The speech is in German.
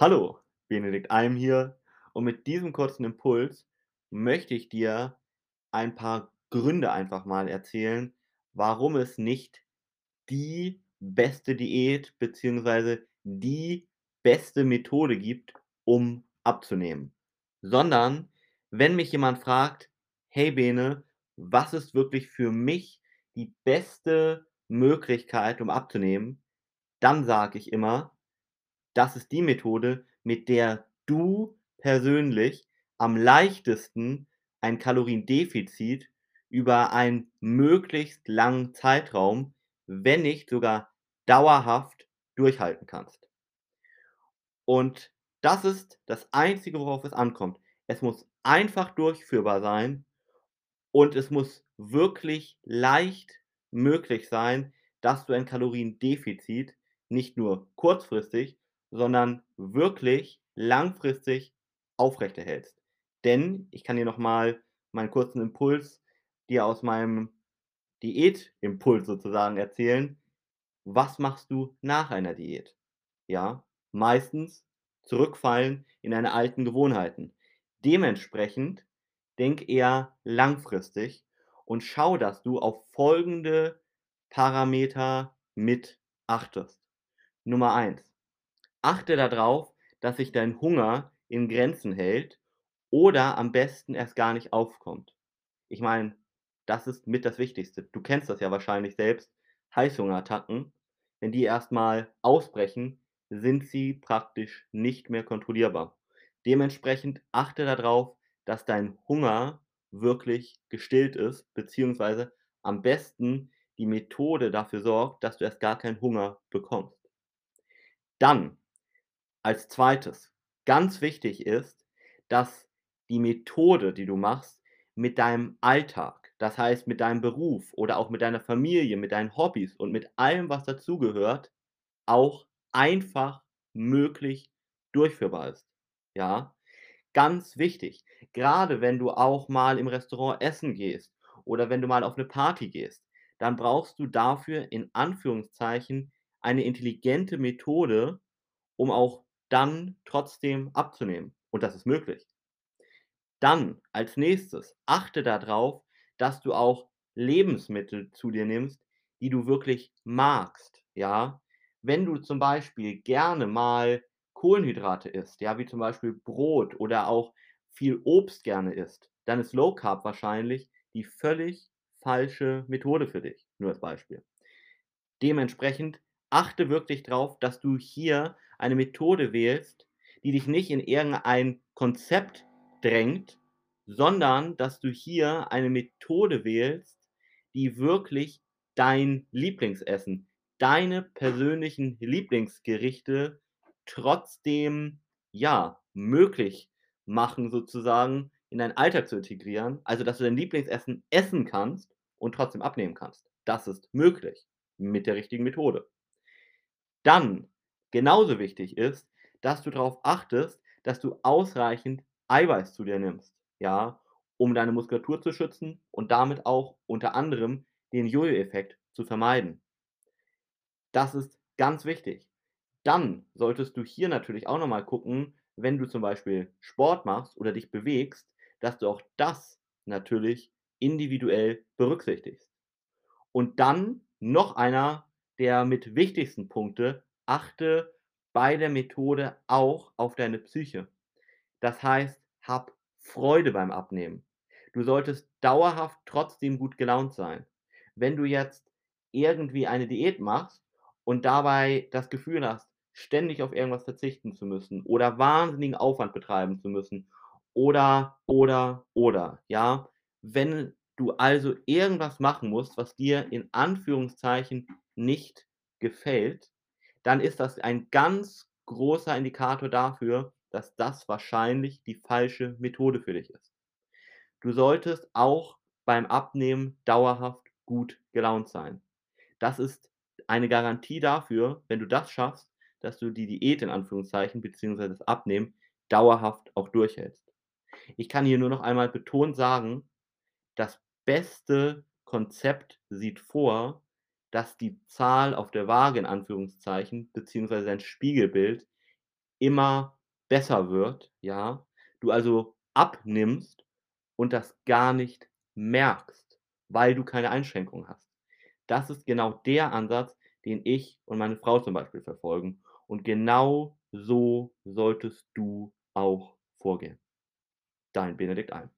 Hallo, Benedikt Alm hier und mit diesem kurzen Impuls möchte ich dir ein paar Gründe einfach mal erzählen, warum es nicht die beste Diät beziehungsweise die beste Methode gibt, um abzunehmen. Sondern wenn mich jemand fragt: „Hey Bene, was ist wirklich für mich die beste Möglichkeit, um abzunehmen?“ Dann sage ich immer: „Das ist die Methode, mit der du persönlich am leichtesten ein Kaloriendefizit über einen möglichst langen Zeitraum, wenn nicht sogar dauerhaft durchhalten kannst.“ Und das ist das Einzige, worauf es ankommt. Es muss einfach durchführbar sein und es muss wirklich leicht möglich sein, dass du ein Kaloriendefizit nicht nur kurzfristig, sondern wirklich langfristig aufrechterhältst. Denn ich kann dir noch mal meinen kurzen Impuls dir aus meinem Diätimpuls sozusagen erzählen. Was machst du nach einer Diät? Ja, meistens zurückfallen in deine alten Gewohnheiten. Dementsprechend denk eher langfristig und schau, dass du auf folgende Parameter mit achtest. Nummer 1: Achte da drauf, dass sich dein Hunger in Grenzen hält oder am besten erst gar nicht aufkommt. Ich meine, das ist mit das Wichtigste. Du kennst das ja wahrscheinlich selbst, Heißhungerattacken, wenn die erst mal ausbrechen, sind sie praktisch nicht mehr kontrollierbar. Dementsprechend achte da drauf, dass dein Hunger wirklich gestillt ist, beziehungsweise am besten die Methode dafür sorgt, dass du erst gar keinen Hunger bekommst. Dann, als Zweites, ganz wichtig ist, dass die Methode, die du machst, mit deinem Alltag, das heißt mit deinem Beruf oder auch mit deiner Familie, mit deinen Hobbys und mit allem, was dazugehört, auch einfach möglich durchführbar ist. Ja, ganz wichtig. Grade wenn du auch mal im Restaurant essen gehst oder wenn du mal auf 'ne Party gehst, dann brauchst du dafür in Anführungszeichen eine intelligente Methode, um auch dann trotzdem abzunehmen und das ist möglich. Dann als Nächstes achte da drauf, dass du auch Lebensmittel zu dir nimmst, die du wirklich magst, ja? Wenn du zum Beispiel gerne mal Kohlenhydrate isst, ja, wie zum Beispiel Brot oder auch viel Obst gerne isst, dann ist Low Carb wahrscheinlich die völlig falsche Methode für dich, nur als Beispiel. Dementsprechend achte wirklich drauf, dass du hier eine Methode wählst, die dich nicht in irgendein Konzept drängt, sondern dass du hier eine Methode wählst, die wirklich dein Lieblingsessen, deine persönlichen Lieblingsgerichte trotzdem, ja, möglich machen sozusagen in deinen Alltag zu integrieren. Also, dass du dein Lieblingsessen essen kannst und trotzdem abnehmen kannst. Das ist möglich mit der richtigen Methode. Dann, genauso wichtig ist, dass du drauf achtest, dass du ausreichend Eiweiß zu dir nimmst, ja, um deine Muskulatur zu schützen und damit auch unter anderem den Jojo-Effekt zu vermeiden. Das ist ganz wichtig. Dann solltest du hier natürlich auch noch mal gucken, wenn du zum Beispiel Sport machst oder dich bewegst, dass du auch das natürlich individuell berücksichtigst. Und dann noch einer der mit wichtigsten Punkte: Achte bei der Methode auch auf deine Psyche. Das heißt, hab Freude beim Abnehmen. Du solltest dauerhaft trotzdem gut gelaunt sein. Wenn du jetzt irgendwie eine Diät machst und dabei das Gefühl hast, ständig auf irgendwas verzichten zu müssen oder wahnsinnigen Aufwand betreiben zu müssen oder, oder, oder, ja? Wenn du also irgendwas machen musst, was dir in Anführungszeichen nicht gefällt, dann ist das ein ganz großer Indikator dafür, dass das wahrscheinlich die falsche Methode für dich ist. Du solltest auch beim Abnehmen dauerhaft gut gelaunt sein. Das ist eine Garantie dafür, wenn du das schaffst, dass du die Diät in Anführungszeichen beziehungsweise das Abnehmen dauerhaft auch durchhältst. Ich kann hier nur noch einmal betont sagen, das beste Konzept sieht vor, dass die Zahl auf der Waage in Anführungszeichen beziehungsweise dein Spiegelbild immer besser wird, ja? Du also abnimmst und das gar nicht merkst, weil du keine Einschränkungen hast. Das ist genau der Ansatz, den ich und meine Frau zum Beispiel verfolgen. Und genau so solltest du auch vorgehen. Dein Benedikt Alm.